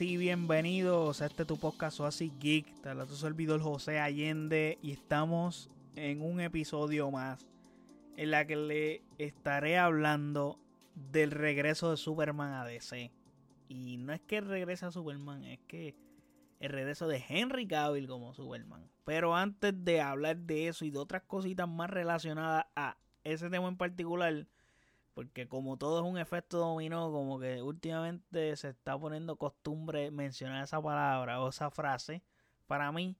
y bienvenidos a este tu podcast Oasis Geek. Te habla tu servidor José Allende y estamos en un episodio más en la que le estaré hablando del regreso de Superman a DC. Y no es que regrese a Superman, es que el regreso de Henry Cavill como Superman. Pero antes de hablar de eso y de otras cositas más relacionadas a ese tema en particular, porque como todo es un efecto dominó, como que últimamente se está poniendo costumbre mencionar esa palabra o esa frase, para mí,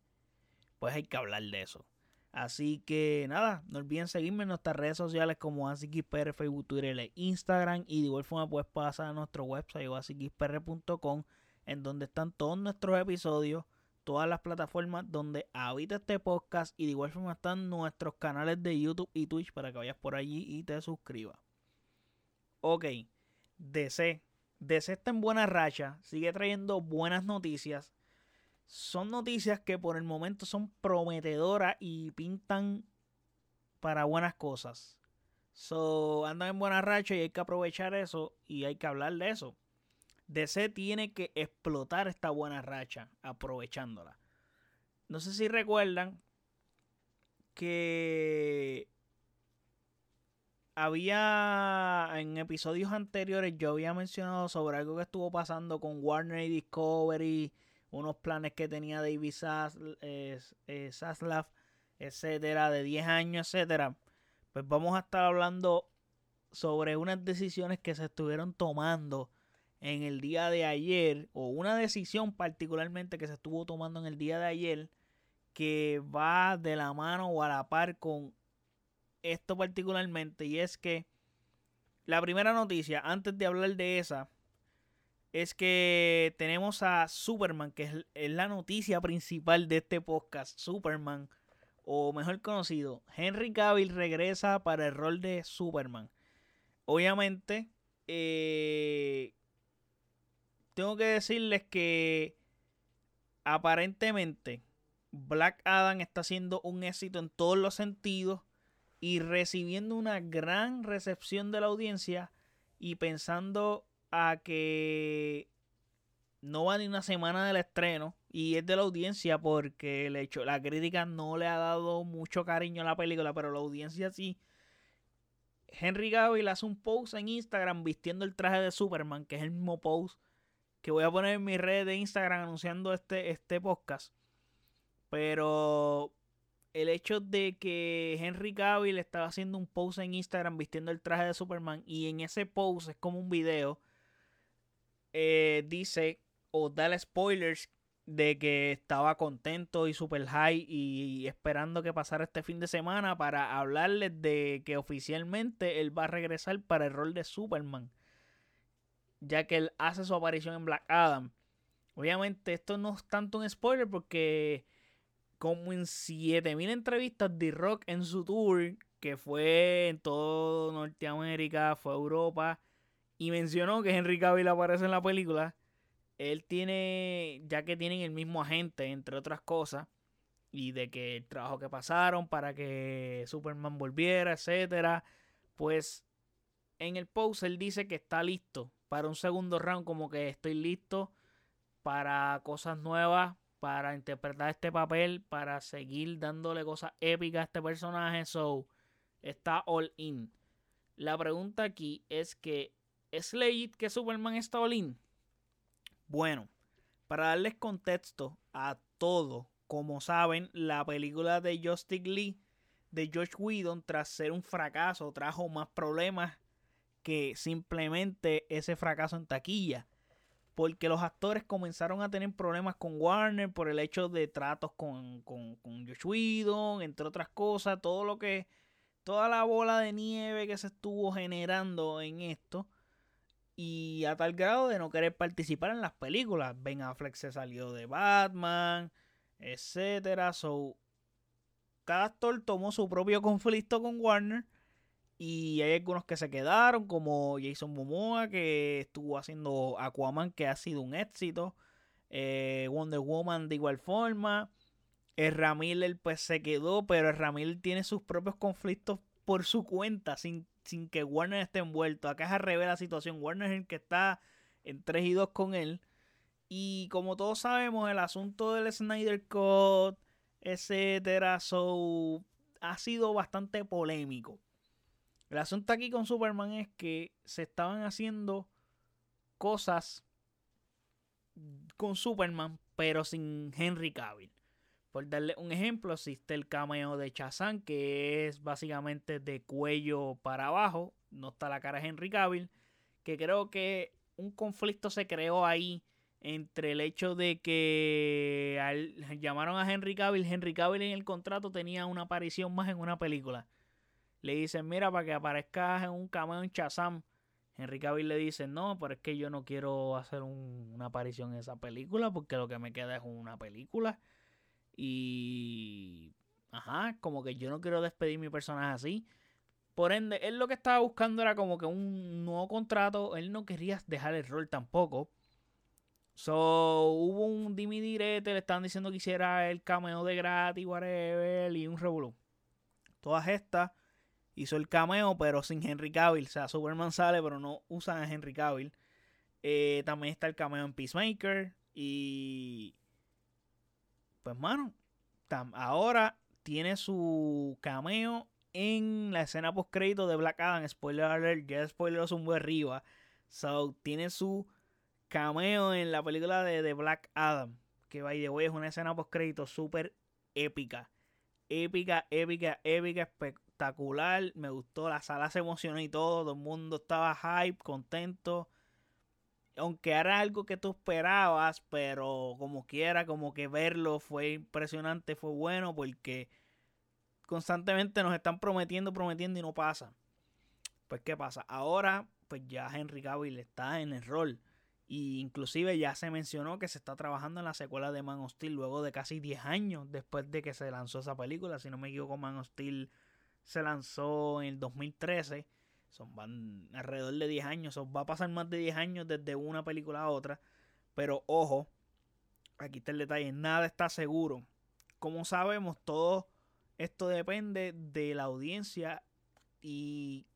pues hay que hablar de eso. Así que nada, no olviden seguirme en nuestras redes sociales como AsiXPR, Facebook, Twitter e Instagram. Y de igual forma puedes pasar a nuestro website o en donde están todos nuestros episodios, todas las plataformas donde habita este podcast. Y de igual forma están nuestros canales de YouTube y Twitch para que vayas por allí y te suscribas. Ok, DC. DC está en buena racha, sigue trayendo buenas noticias son noticias que por el momento son prometedoras y pintan para buenas cosas. So, andan en buena racha y hay que aprovechar eso y hay que hablar de eso. DC tiene que explotar esta buena racha aprovechándola. No sé si recuerdan que había en episodios anteriores yo había mencionado sobre algo que estuvo pasando con Warner y Discovery unos planes que tenía David Saslav, etcétera, de 10 años, etcétera, pues vamos a estar hablando sobre unas decisiones que se estuvieron tomando en el día de ayer, o una decisión particularmente que se estuvo tomando en el día de ayer, que va de la mano o a la par con esto particularmente, y es que la primera noticia, antes de hablar de esa, es que tenemos a Superman, que es, la noticia principal de este podcast. Superman, o mejor conocido, Henry Cavill regresa para el rol de Superman. Obviamente, eh, tengo que decirles que aparentemente Black Adam está haciendo un éxito en todos los sentidos y recibiendo una gran recepción de la audiencia y pensando a que no va ni una semana del estreno y es de la audiencia porque el hecho, la crítica no le ha dado mucho cariño a la película, pero la audiencia sí. Henry Cavill hace un post en Instagram vistiendo el traje de Superman, que es el mismo post que voy a poner en mi red de Instagram anunciando este, este podcast. Pero el hecho de que Henry Cavill estaba haciendo un post en Instagram vistiendo el traje de Superman y en ese post es como un video eh, dice o da spoilers de que estaba contento y super high y esperando que pasara este fin de semana para hablarles de que oficialmente él va a regresar para el rol de Superman. Ya que él hace su aparición en Black Adam. Obviamente esto no es tanto un spoiler porque como en 7000 entrevistas de Rock en su tour, que fue en todo Norteamérica, fue Europa, y mencionó que Henry Cavill aparece en la película. Él tiene, ya que tienen el mismo agente, entre otras cosas, y de que el trabajo que pasaron para que Superman volviera, etcétera, pues en el post él dice que está listo para un segundo round, como que estoy listo para cosas nuevas, para interpretar este papel, para seguir dándole cosas épicas a este personaje. So, está all in. La pregunta aquí es que ¿Es legit que Superman está all Bueno, para darles contexto a todo, como saben, la película de Justice Lee de George Whedon, tras ser un fracaso, trajo más problemas que simplemente ese fracaso en taquilla. Porque los actores comenzaron a tener problemas con Warner por el hecho de tratos con, con, Josh entre otras cosas, todo lo que. toda la bola de nieve que se estuvo generando en esto y a tal grado de no querer participar en las películas. Ben Affleck se salió de Batman, etcétera. So, cada actor tomó su propio conflicto con Warner. Y hay algunos que se quedaron, como Jason Momoa, que estuvo haciendo Aquaman, que ha sido un éxito. Eh, Wonder Woman de igual forma. El Ramiller pues se quedó, pero el Ramiller tiene sus propios conflictos por su cuenta, sin sin que Warner esté envuelto. Acá es al revés la situación. Warner es el que está en 3 y 2 con él. Y como todos sabemos, el asunto del Snyder Cut, etcétera, so, ha sido bastante polémico. El asunto aquí con Superman es que se estaban haciendo cosas con Superman, pero sin Henry Cavill. Por darle un ejemplo, existe el cameo de Chazán, que es básicamente de cuello para abajo. No está la cara de Henry Cavill. Que creo que un conflicto se creó ahí entre el hecho de que llamaron a Henry Cavill. Henry Cavill en el contrato tenía una aparición más en una película. Le dicen, mira, para que aparezcas en un cameo en Chazam. Henry Cavill le dice, no, pero es que yo no quiero hacer una aparición en esa película porque lo que me queda es una película. Y. Ajá, como que yo no quiero despedir mi personaje así. Por ende, él lo que estaba buscando era como que un nuevo contrato. Él no quería dejar el rol tampoco. So, hubo un dimi direte, le estaban diciendo que hiciera el cameo de gratis, whatever, y un revolú. Todas estas hizo el cameo, pero sin Henry Cavill. O sea, Superman sale, pero no usan a Henry Cavill. Eh, también está el cameo en Peacemaker. Y pues, mano, ahora tiene su cameo en la escena post crédito de Black Adam. Spoiler alert, ya spoiler un buen arriba. So, tiene su cameo en la película de, Black Adam. Que by the way es una escena post crédito súper épica. Épica, épica, épica, espectacular. Me gustó, la sala se emocionó y todo. Todo el mundo estaba hype, contento aunque era algo que tú esperabas, pero como quiera, como que verlo fue impresionante, fue bueno, porque constantemente nos están prometiendo, prometiendo y no pasa. Pues qué pasa, ahora pues ya Henry Cavill está en el rol. Y inclusive ya se mencionó que se está trabajando en la secuela de Man of Steel luego de casi 10 años después de que se lanzó esa película. Si no me equivoco, Man of Steel se lanzó en el 2013 son van alrededor de 10 años. va a pasar más de 10 años desde una película a otra. Pero ojo, aquí está el detalle. Nada está seguro. Como sabemos, todo esto depende de la audiencia y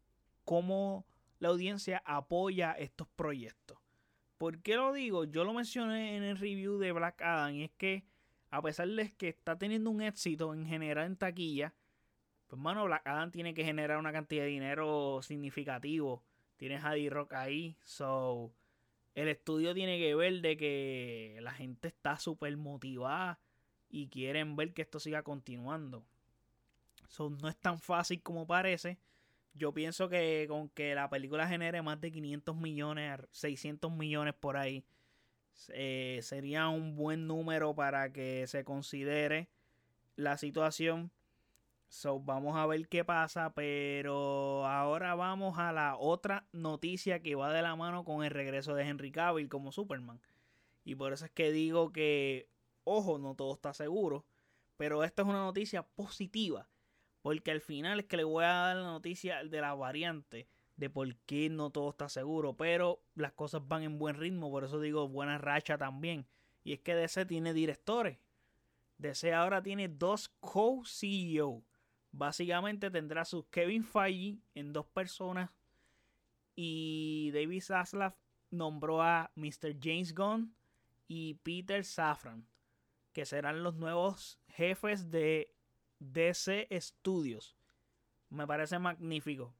cómo la audiencia apoya estos proyectos. ¿Por qué lo digo? Yo lo mencioné en el review de Black Adam y es que a pesar de que está teniendo un éxito en general en taquilla, pues, mano, Black Adam tiene que generar una cantidad de dinero significativo. Tienes a D-Rock ahí. So, el estudio tiene que ver de que la gente está súper motivada y quieren ver que esto siga continuando. So, no es tan fácil como parece. Yo pienso que con que la película genere más de 500 millones, 600 millones por ahí, eh, sería un buen número para que se considere la situación. So, vamos a ver qué pasa, pero ahora vamos a la otra noticia que va de la mano con el regreso de Henry Cavill como Superman. Y por eso es que digo que, ojo, no todo está seguro, pero esta es una noticia positiva, porque al final es que le voy a dar la noticia de la variante de por qué no todo está seguro, pero las cosas van en buen ritmo, por eso digo buena racha también. Y es que DC tiene directores. DC ahora tiene dos co-CEO Básicamente tendrá su Kevin Feige en dos personas. Y David Zaslav nombró a Mr. James Gunn y Peter Safran, que serán los nuevos jefes de DC Studios. Me parece magnífico.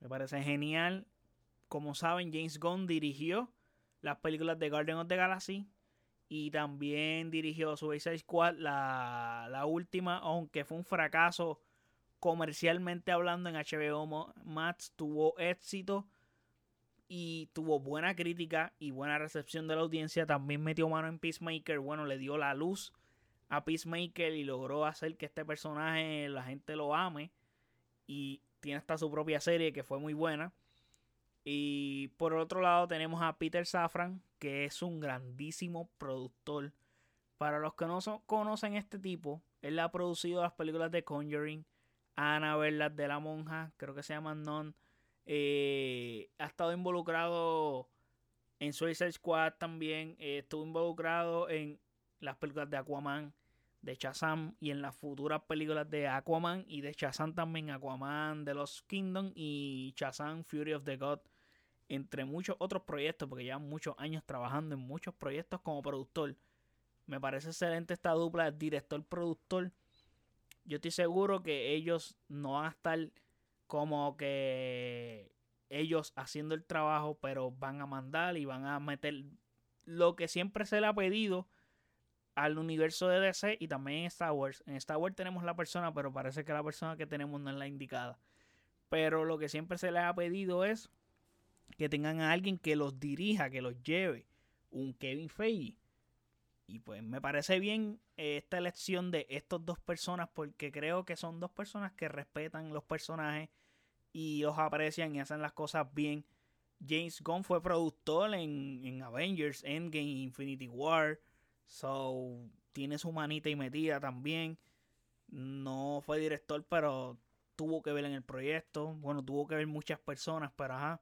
Me parece genial. Como saben, James Gunn dirigió las películas de Guardian of the Galaxy. Y también dirigió Suicide Squad, la, la última, aunque fue un fracaso comercialmente hablando en HBO Max, tuvo éxito y tuvo buena crítica y buena recepción de la audiencia. También metió mano en Peacemaker, bueno, le dio la luz a Peacemaker y logró hacer que este personaje la gente lo ame. Y tiene hasta su propia serie que fue muy buena. Y por otro lado tenemos a Peter Safran, que es un grandísimo productor. Para los que no conocen este tipo, él ha producido las películas de Conjuring, Annabelle, las de la monja, creo que se llaman Non. Eh, ha estado involucrado en Suicide Squad también. Eh, estuvo involucrado en las películas de Aquaman, de Shazam y en las futuras películas de Aquaman y de Shazam también. Aquaman de los Kingdom y Shazam Fury of the God entre muchos otros proyectos, porque llevan muchos años trabajando en muchos proyectos como productor. Me parece excelente esta dupla director-productor. Yo estoy seguro que ellos no van a estar como que ellos haciendo el trabajo, pero van a mandar y van a meter lo que siempre se le ha pedido al universo de DC y también en Star Wars. En Star Wars tenemos la persona, pero parece que la persona que tenemos no es la indicada. Pero lo que siempre se les ha pedido es que tengan a alguien que los dirija, que los lleve. Un Kevin Feige. Y pues me parece bien esta elección de estas dos personas porque creo que son dos personas que respetan los personajes y los aprecian y hacen las cosas bien. James Gunn fue productor en, en Avengers, Endgame, Infinity War. So, tiene su manita y metida también. No fue director, pero tuvo que ver en el proyecto. Bueno, tuvo que ver muchas personas, pero ajá,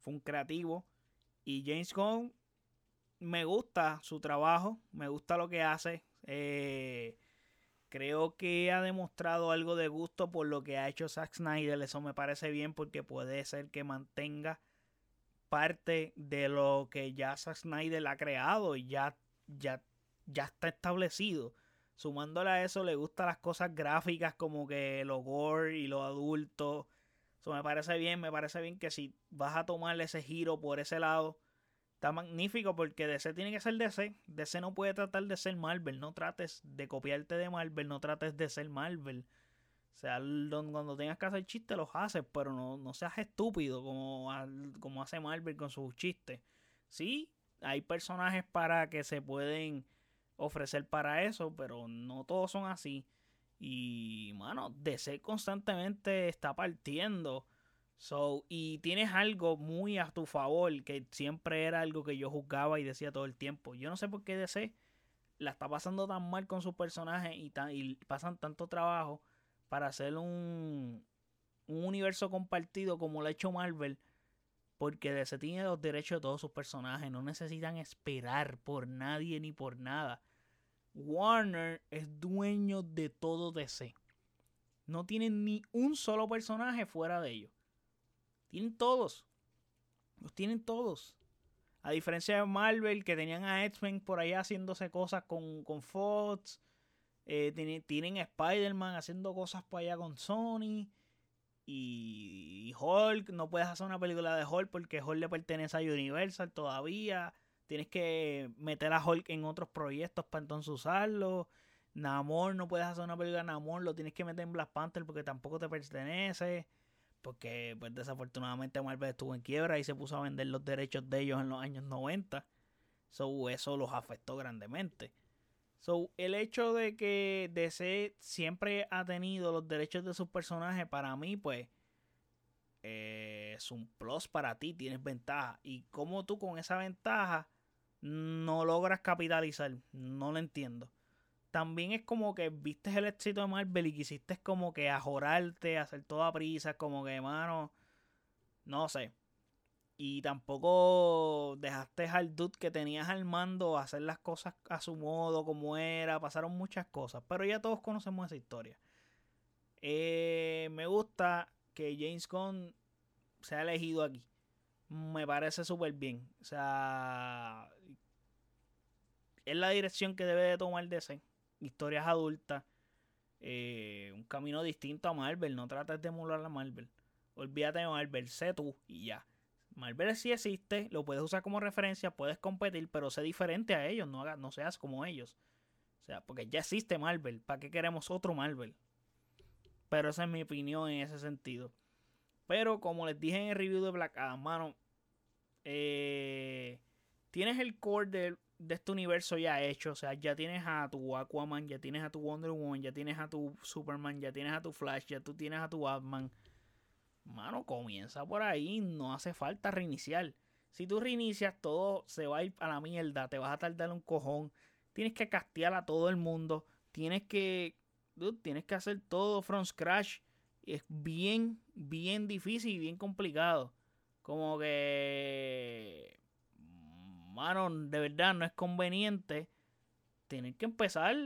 fue un creativo. Y James Gunn, me gusta su trabajo, me gusta lo que hace. Eh, creo que ha demostrado algo de gusto por lo que ha hecho Zack Snyder. Eso me parece bien porque puede ser que mantenga parte de lo que ya Zack Snyder ha creado y ya, ya, ya está establecido. Sumándole a eso, le gustan las cosas gráficas como que lo gore y lo adulto. Eso me parece bien, me parece bien que si vas a tomarle ese giro por ese lado, está magnífico porque DC tiene que ser DC. DC no puede tratar de ser Marvel. No trates de copiarte de Marvel, no trates de ser Marvel. O sea, cuando tengas que hacer chistes los haces, pero no, no seas estúpido como, como hace Marvel con sus chistes. Sí, hay personajes para que se pueden ofrecer para eso, pero no todos son así. Y, mano, DC constantemente está partiendo. So, y tienes algo muy a tu favor, que siempre era algo que yo juzgaba y decía todo el tiempo. Yo no sé por qué DC la está pasando tan mal con sus personajes y, y pasan tanto trabajo para hacer un, un universo compartido como lo ha hecho Marvel. Porque DC tiene los derechos de todos sus personajes. No necesitan esperar por nadie ni por nada. Warner es dueño de todo DC. No tienen ni un solo personaje fuera de ellos. Tienen todos. Los tienen todos. A diferencia de Marvel, que tenían a X-Men por allá haciéndose cosas con, con Fox. Eh, tienen, tienen a Spider-Man haciendo cosas por allá con Sony. Y, y, Hulk, no puedes hacer una película de Hulk porque Hulk le pertenece a Universal todavía. Tienes que meter a Hulk en otros proyectos para entonces usarlo. Namor, no puedes hacer una película de Namor, lo tienes que meter en Black Panther porque tampoco te pertenece. Porque, pues, desafortunadamente Marvel estuvo en quiebra y se puso a vender los derechos de ellos en los años 90. So, eso los afectó grandemente. So, el hecho de que DC siempre ha tenido los derechos de sus personajes, para mí, pues, eh, es un plus para ti, tienes ventaja. Y como tú con esa ventaja no logras capitalizar. No lo entiendo. También es como que viste el éxito de Marvel y quisiste como que ajorarte, hacer toda prisa, como que, mano, no sé. Y tampoco dejaste al dude que tenías al mando hacer las cosas a su modo, como era. Pasaron muchas cosas, pero ya todos conocemos esa historia. Eh, me gusta que James Gunn sea elegido aquí me parece súper bien. O sea, es la dirección que debe de tomar DC. Historias adultas. Eh, un camino distinto a Marvel. No trates de emular a Marvel. Olvídate de Marvel. Sé tú y ya. Marvel sí existe. Lo puedes usar como referencia. Puedes competir. Pero sé diferente a ellos. No, no seas como ellos. O sea, porque ya existe Marvel. ¿Para qué queremos otro Marvel? Pero esa es mi opinión en ese sentido. Pero como les dije en el review de Black Adam, mano, eh, tienes el core de, este universo ya hecho. O sea, ya tienes a tu Aquaman, ya tienes a tu Wonder Woman, ya tienes a tu Superman, ya tienes a tu Flash, ya tú tienes a tu Batman. Mano, comienza por ahí, no hace falta reiniciar. Si tú reinicias, todo se va a ir a la mierda, te vas a tardar un cojón. Tienes que castear a todo el mundo. Tienes que. tienes que hacer todo from scratch es bien, bien difícil y bien complicado. Como que, mano, de verdad no es conveniente tener que empezar.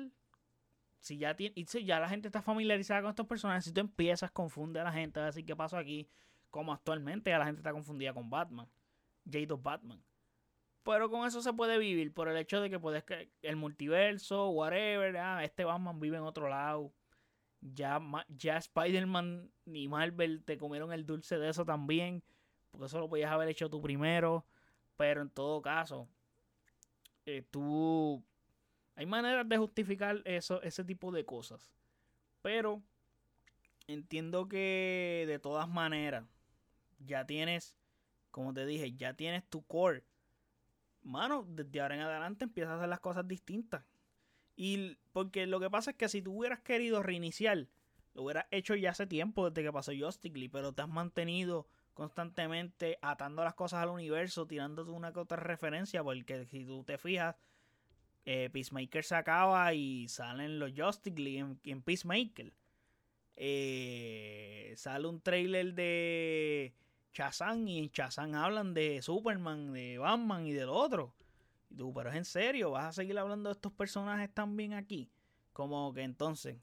Si ya, tiene, ya la gente está familiarizada con estos personajes, si tú empiezas, confunde a la gente, a decir qué pasó aquí. Como actualmente ya la gente está confundida con Batman. J2 Batman. Pero con eso se puede vivir por el hecho de que puedes que el multiverso, whatever, ah, este Batman vive en otro lado. Ya, ya Spider-Man y Marvel te comieron el dulce de eso también. Porque eso lo podías haber hecho tú primero. Pero en todo caso, eh, tú. Hay maneras de justificar eso, ese tipo de cosas. Pero entiendo que de todas maneras, ya tienes, como te dije, ya tienes tu core. Mano, desde ahora en adelante empiezas a hacer las cosas distintas. Y porque lo que pasa es que si tú hubieras querido reiniciar, lo hubieras hecho ya hace tiempo desde que pasó Justice League, pero te has mantenido constantemente atando las cosas al universo, tirándote una que otra referencia, porque si tú te fijas, eh, Peacemaker se acaba y salen los Justice League en, Peacemaker. Eh, sale un trailer de Chazán y en Chazán hablan de Superman, de Batman y del otro. Tú, pero es en serio, vas a seguir hablando de estos personajes también aquí. Como que entonces,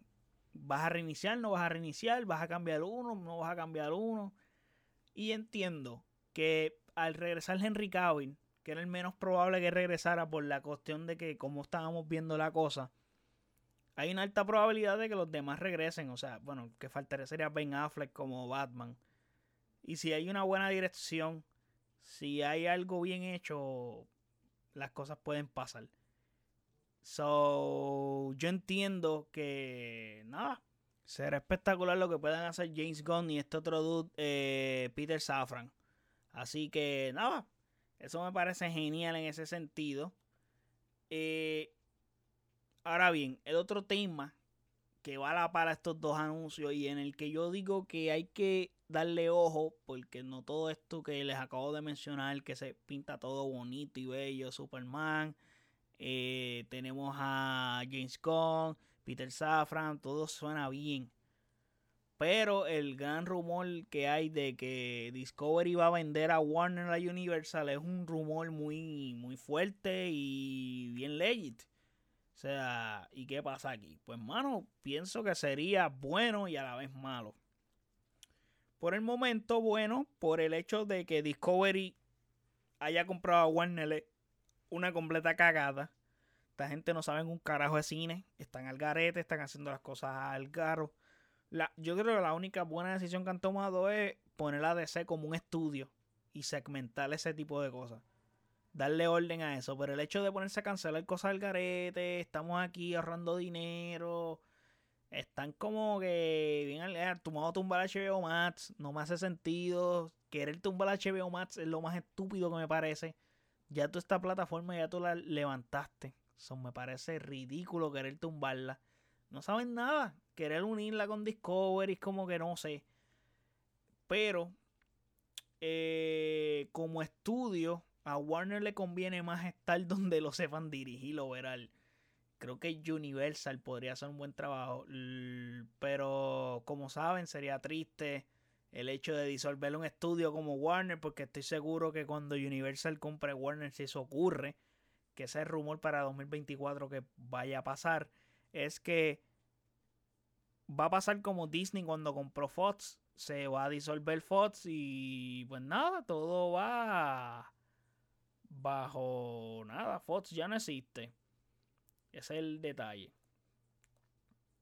¿vas a reiniciar? ¿No vas a reiniciar? ¿Vas a cambiar uno? ¿No vas a cambiar uno? Y entiendo que al regresar Henry Cavill, que era el menos probable que regresara por la cuestión de que como estábamos viendo la cosa, hay una alta probabilidad de que los demás regresen. O sea, bueno, que faltaría sería Ben Affleck como Batman. Y si hay una buena dirección, si hay algo bien hecho, las cosas pueden pasar. So, yo entiendo que nada, será espectacular lo que puedan hacer James Gunn y este otro dude, eh, Peter Safran. Así que nada, eso me parece genial en ese sentido. Eh, ahora bien, el otro tema que va a la para estos dos anuncios y en el que yo digo que hay que darle ojo porque no todo esto que les acabo de mencionar, que se pinta todo bonito y bello, Superman, eh, tenemos a James Gunn, Peter Safran, todo suena bien. Pero el gran rumor que hay de que Discovery va a vender a Warner la Universal es un rumor muy, muy fuerte y bien legit. O sea, ¿y qué pasa aquí? Pues, mano, pienso que sería bueno y a la vez malo. Por el momento, bueno, por el hecho de que Discovery haya comprado a Warner una completa cagada. Esta gente no sabe un carajo de cine. Están al garete, están haciendo las cosas al carro. La, yo creo que la única buena decisión que han tomado es poner a DC como un estudio y segmentar ese tipo de cosas. Darle orden a eso. Pero el hecho de ponerse a cancelar cosas al garete, estamos aquí ahorrando dinero, están como que bien al tomado tumbar HBO Max, no me hace sentido. Querer tumbar HBO Max es lo más estúpido que me parece. Ya tú esta plataforma ya tú la levantaste. Eso me parece ridículo querer tumbarla. No saben nada. Querer unirla con Discovery es como que no sé. Pero eh, como estudio, a Warner le conviene más estar donde lo sepan dirigir o ver creo que Universal podría hacer un buen trabajo. Pero como saben, sería triste el hecho de disolver un estudio como Warner, porque estoy seguro que cuando Universal compre Warner, si eso ocurre, que ese rumor para 2024 que vaya a pasar, es que va a pasar como Disney cuando compró Fox. Se va a disolver Fox y pues nada, todo va bajo nada. Fox ya no existe. Ese es el detalle.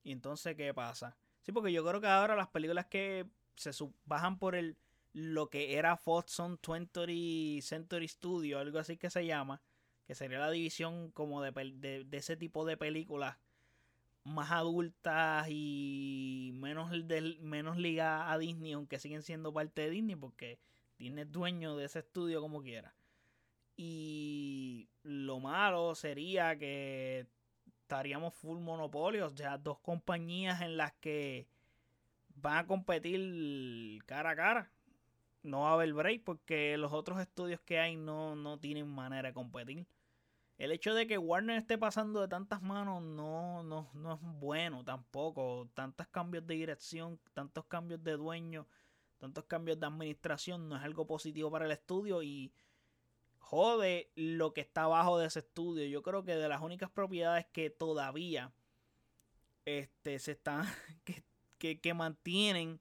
Y entonces, ¿qué pasa? Sí, porque yo creo que ahora las películas que se bajan por el lo que era Fox son 20 Century Studio, algo así que se llama, que sería la división como de, de, ese tipo de películas más adultas y menos, menos ligadas a Disney, aunque siguen siendo parte de Disney, porque Disney es dueño de ese estudio como quiera. Y lo malo sería que estaríamos full monopolios, ya dos compañías en las que van a competir cara a cara. No va a haber break porque los otros estudios que hay no, no tienen manera de competir. El hecho de que Warner esté pasando de tantas manos no, no, no es bueno tampoco. Tantos cambios de dirección, tantos cambios de dueño, tantos cambios de administración no es algo positivo para el estudio y jode lo que está abajo de ese estudio. Yo creo que de las únicas propiedades que todavía este, se están, que, que, mantienen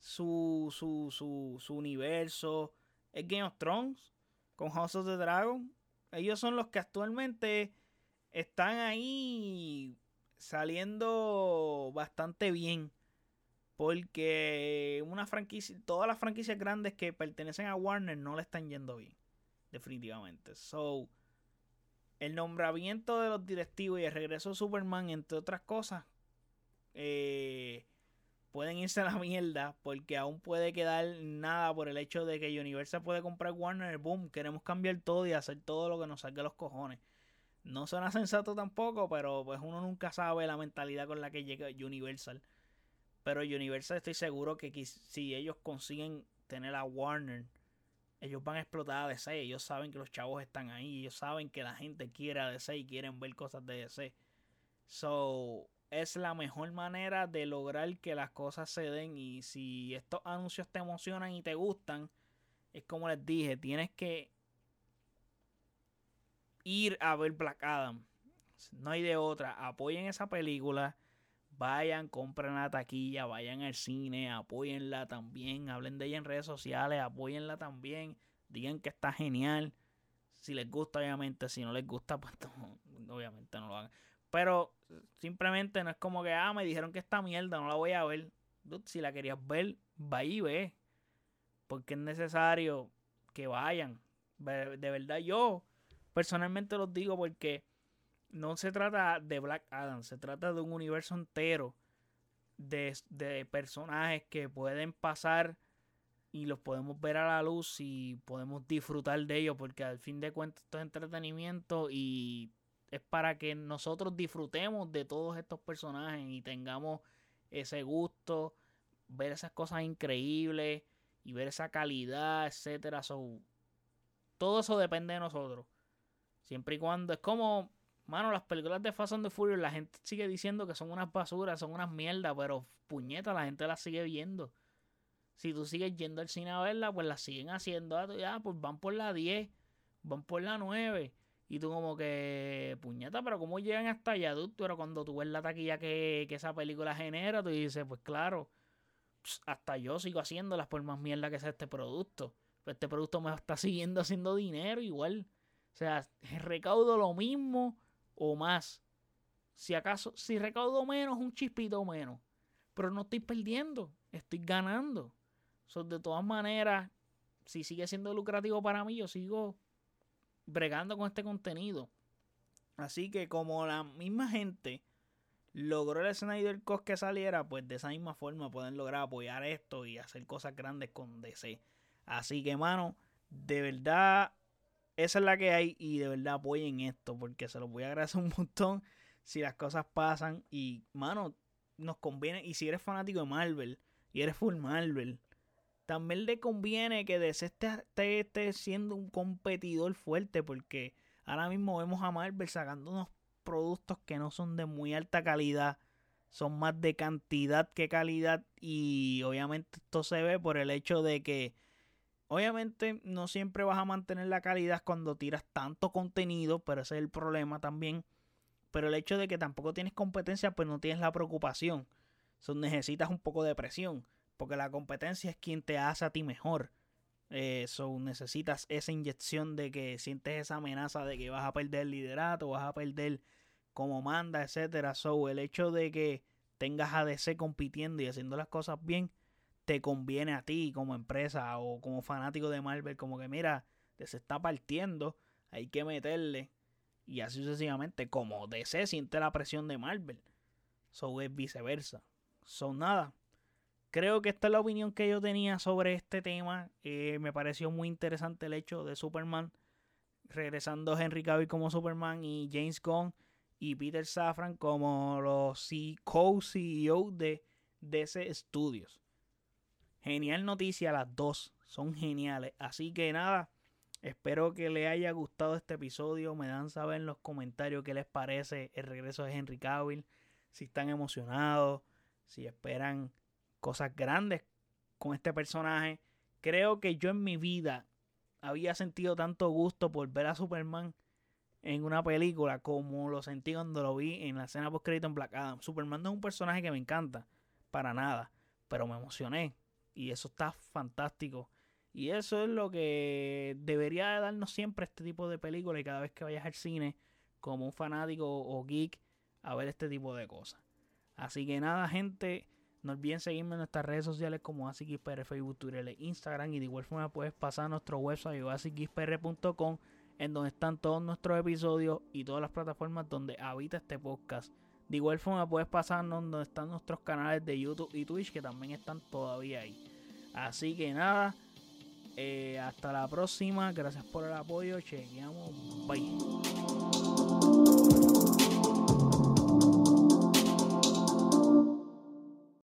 su, su, su, su universo es Game of Thrones. con House of the Dragon. Ellos son los que actualmente están ahí saliendo bastante bien. Porque una franquicia, todas las franquicias grandes que pertenecen a Warner no le están yendo bien. Definitivamente. So, el nombramiento de los directivos y el regreso de Superman, entre otras cosas, eh, pueden irse a la mierda porque aún puede quedar nada por el hecho de que Universal puede comprar Warner, boom, queremos cambiar todo y hacer todo lo que nos salga los cojones. No suena sensato tampoco, pero pues uno nunca sabe la mentalidad con la que llega Universal. Pero Universal estoy seguro que si ellos consiguen tener a Warner, ellos van a explotar a DC. Ellos saben que los chavos están ahí. Ellos saben que la gente quiere a DC y quieren ver cosas de DC. So, es la mejor manera de lograr que las cosas se den. Y si estos anuncios te emocionan y te gustan, es como les dije, tienes que ir a ver Black Adam. No hay de otra. Apoyen esa película. Vayan, compren la taquilla, vayan al cine, apóyenla también, hablen de ella en redes sociales, apóyenla también, digan que está genial. Si les gusta, obviamente, si no les gusta, pues obviamente no lo hagan. Pero simplemente no es como que, ah, me dijeron que esta mierda, no la voy a ver. si la querías ver, va y ve. Porque es necesario que vayan. De verdad, yo personalmente los digo porque no se trata de Black Adam, se trata de un universo entero de, de personajes que pueden pasar y los podemos ver a la luz y podemos disfrutar de ellos porque al fin de cuentas esto es entretenimiento y es para que nosotros disfrutemos de todos estos personajes y tengamos ese gusto, ver esas cosas increíbles y ver esa calidad, etcétera. todo eso depende de nosotros. Siempre y cuando es como, mano, las películas de Fast and the Furious, la gente sigue diciendo que son unas basuras, son unas mierdas, pero puñeta, la gente las sigue viendo. Si tú sigues yendo al cine a verla, pues las siguen haciendo. Ah, pues van por la 10, van por la 9. Y tú como que, puñeta, pero ¿cómo llegan hasta allá? Tú, pero cuando tú ves la taquilla que, esa película genera, tú dices, pues claro, hasta yo sigo haciéndolas por más mierda que sea este producto. Pues este producto me está siguiendo haciendo dinero igual. O sea, recaudo lo mismo o más. Si acaso, si recaudo menos, un chispito menos. Pero no estoy perdiendo, estoy ganando. De todas maneras, si sigue siendo lucrativo para mí, yo sigo bregando con este contenido. Así que como la misma gente logró el Snyder Cut que saliera, pues de esa misma forma pueden lograr apoyar esto y hacer cosas grandes con DC. Así que, mano, de verdad, esa es la que hay y de verdad apoyen esto porque se los voy a agradecer un montón si las cosas pasan y, mano, nos conviene. Y si eres fanático de Marvel y eres full Marvel, también le conviene que DC esté, esté, siendo un competidor fuerte porque ahora mismo vemos a Marvel sacando unos productos que no son de muy alta calidad, son más de cantidad que calidad y obviamente esto se ve por el hecho de que obviamente no siempre vas a mantener la calidad cuando tiras tanto contenido, pero ese es el problema también. Pero el hecho de que tampoco tienes competencia, pues no tienes la preocupación. So, necesitas un poco de presión. Porque la competencia es quien te hace a ti mejor. Eh, necesitas esa inyección de que sientes esa amenaza de que vas a perder el liderato, vas a perder como manda, etcétera. So, el hecho de que tengas a DC compitiendo y haciendo las cosas bien, te conviene a ti como empresa o como fanático de Marvel, como que mira, se está partiendo, hay que meterle. Y así sucesivamente, como DC siente la presión de Marvel. So es viceversa. Son nada. Creo que esta es la opinión que yo tenía sobre este tema. Eh, me pareció muy interesante el hecho de Superman. Regresando Henry Cavill como Superman y James Gunn y Peter Safran como los co-CEO de DC Studios. Genial noticia, las dos son geniales. Así que nada, espero que les haya gustado este episodio. Me dan saber en los comentarios qué les parece el regreso de Henry Cavill. Si están emocionados, si esperan cosas grandes con este personaje. Creo que yo en mi vida había sentido tanto gusto por ver a Superman en una película como lo sentí cuando lo vi en la escena post crédito en Black. Superman no es un personaje que me encanta, para nada, pero me emocioné y eso está fantástico. Y eso es lo que debería darnos siempre este tipo de películas y cada vez que vayas al cine como un fanático o geek a ver este tipo de cosas. Así que nada, gente, no olviden seguirme en nuestras redes sociales como AsiKisPR, Facebook, Twitter Instagram. Y de igual forma puedes pasar a nuestro website asikispr.com en donde están todos nuestros episodios y todas las plataformas donde habita este podcast. De igual forma puedes pasar donde están nuestros canales de YouTube y Twitch que también están todavía ahí. Así que nada, eh, hasta la próxima. Gracias por el apoyo. Chequeamos. Bye.